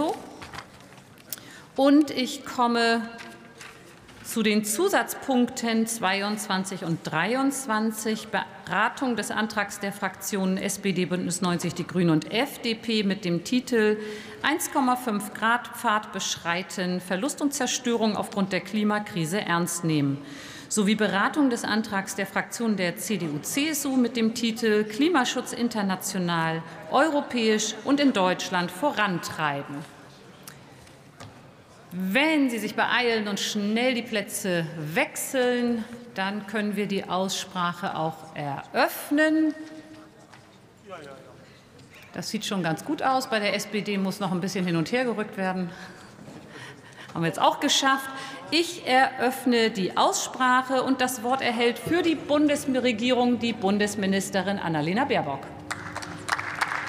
so. Und ich komme zu den Zusatzpunkten 22 und 23, Beratung des Antrags der Fraktionen SPD, Bündnis 90, Die Grünen und FDP mit dem Titel 1,5 Grad Pfad beschreiten, Verlust und Zerstörung aufgrund der Klimakrise ernst nehmen sowie Beratung des Antrags der Fraktionen der CDU-CSU mit dem Titel Klimaschutz international, europäisch und in Deutschland vorantreiben. Wenn Sie sich beeilen und schnell die Plätze wechseln, dann können wir die Aussprache auch eröffnen. Das sieht schon ganz gut aus. Bei der SPD muss noch ein bisschen hin und her gerückt werden. Haben wir jetzt auch geschafft. Ich eröffne die Aussprache und das Wort erhält für die Bundesregierung die Bundesministerin Annalena Baerbock.